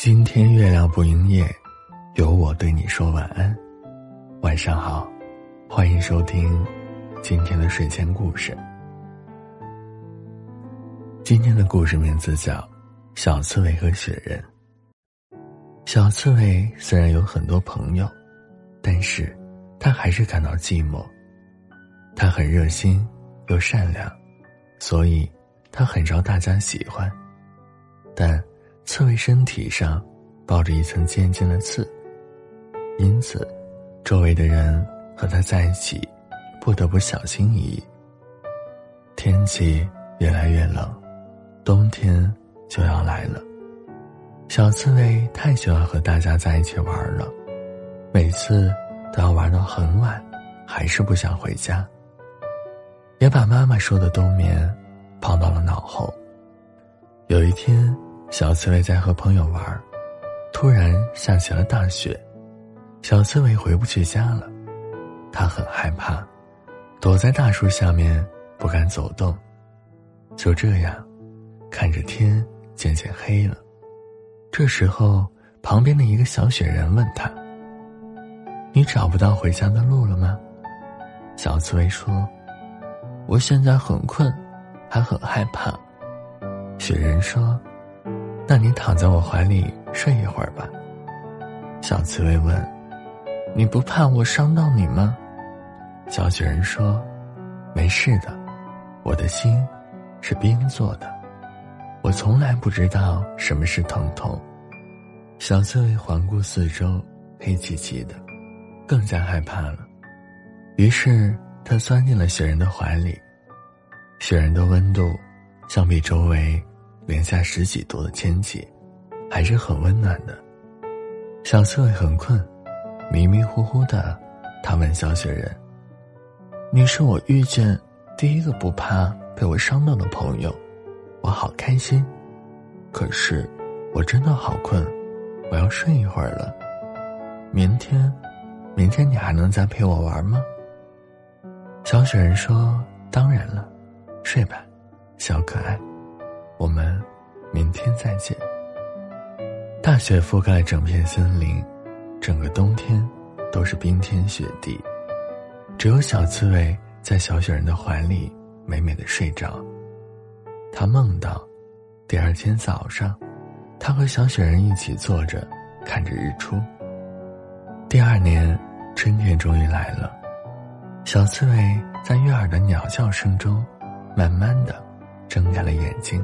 今天月亮不营业，有我对你说晚安。晚上好，欢迎收听今天的睡前故事。今天的故事名字叫《小刺猬和雪人》。小刺猬虽然有很多朋友，但是他还是感到寂寞。他很热心又善良，所以他很招大家喜欢，但。刺猬身体上抱着一层尖尖的刺，因此，周围的人和它在一起，不得不小心翼翼。天气越来越冷，冬天就要来了。小刺猬太喜欢和大家在一起玩了，每次都要玩到很晚，还是不想回家，也把妈妈说的冬眠抛到了脑后。有一天。小刺猬在和朋友玩，突然下起了大雪，小刺猬回不去家了，他很害怕，躲在大树下面不敢走动。就这样，看着天渐渐黑了。这时候，旁边的一个小雪人问他：“你找不到回家的路了吗？”小刺猬说：“我现在很困，还很害怕。”雪人说。那你躺在我怀里睡一会儿吧。小刺猬问：“你不怕我伤到你吗？”小雪人说：“没事的，我的心是冰做的，我从来不知道什么是疼痛。”小刺猬环顾四周，黑漆漆的，更加害怕了。于是他钻进了雪人的怀里，雪人的温度相比周围。零下十几度的天气，还是很温暖的。小刺猬很困，迷迷糊糊的，他问小雪人：“你是我遇见第一个不怕被我伤到的朋友，我好开心。可是，我真的好困，我要睡一会儿了。明天，明天你还能再陪我玩吗？”小雪人说：“当然了，睡吧，小可爱。”我们明天再见。大雪覆盖整片森林，整个冬天都是冰天雪地，只有小刺猬在小雪人的怀里美美的睡着。他梦到，第二天早上，他和小雪人一起坐着看着日出。第二年春天终于来了，小刺猬在悦耳的鸟叫声中，慢慢的睁开了眼睛。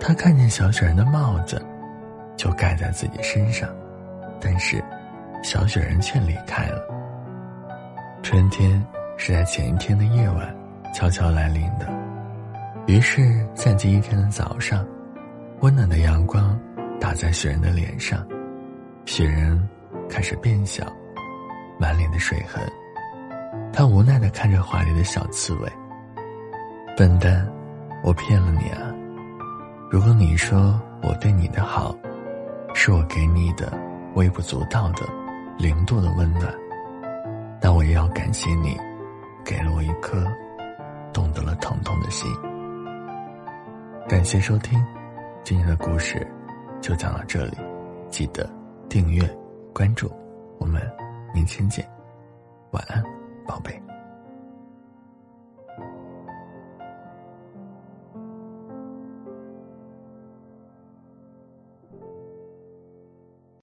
他看见小雪人的帽子，就盖在自己身上，但是，小雪人却离开了。春天是在前一天的夜晚悄悄来临的，于是，在第一天的早上，温暖的阳光打在雪人的脸上，雪人开始变小，满脸的水痕。他无奈的看着怀里的小刺猬，笨蛋，我骗了你啊！如果你说我对你的好，是我给你的微不足道的零度的温暖，那我也要感谢你，给了我一颗懂得了疼痛的心。感谢收听，今天的故事就讲到这里，记得订阅关注，我们明天见，晚安，宝贝。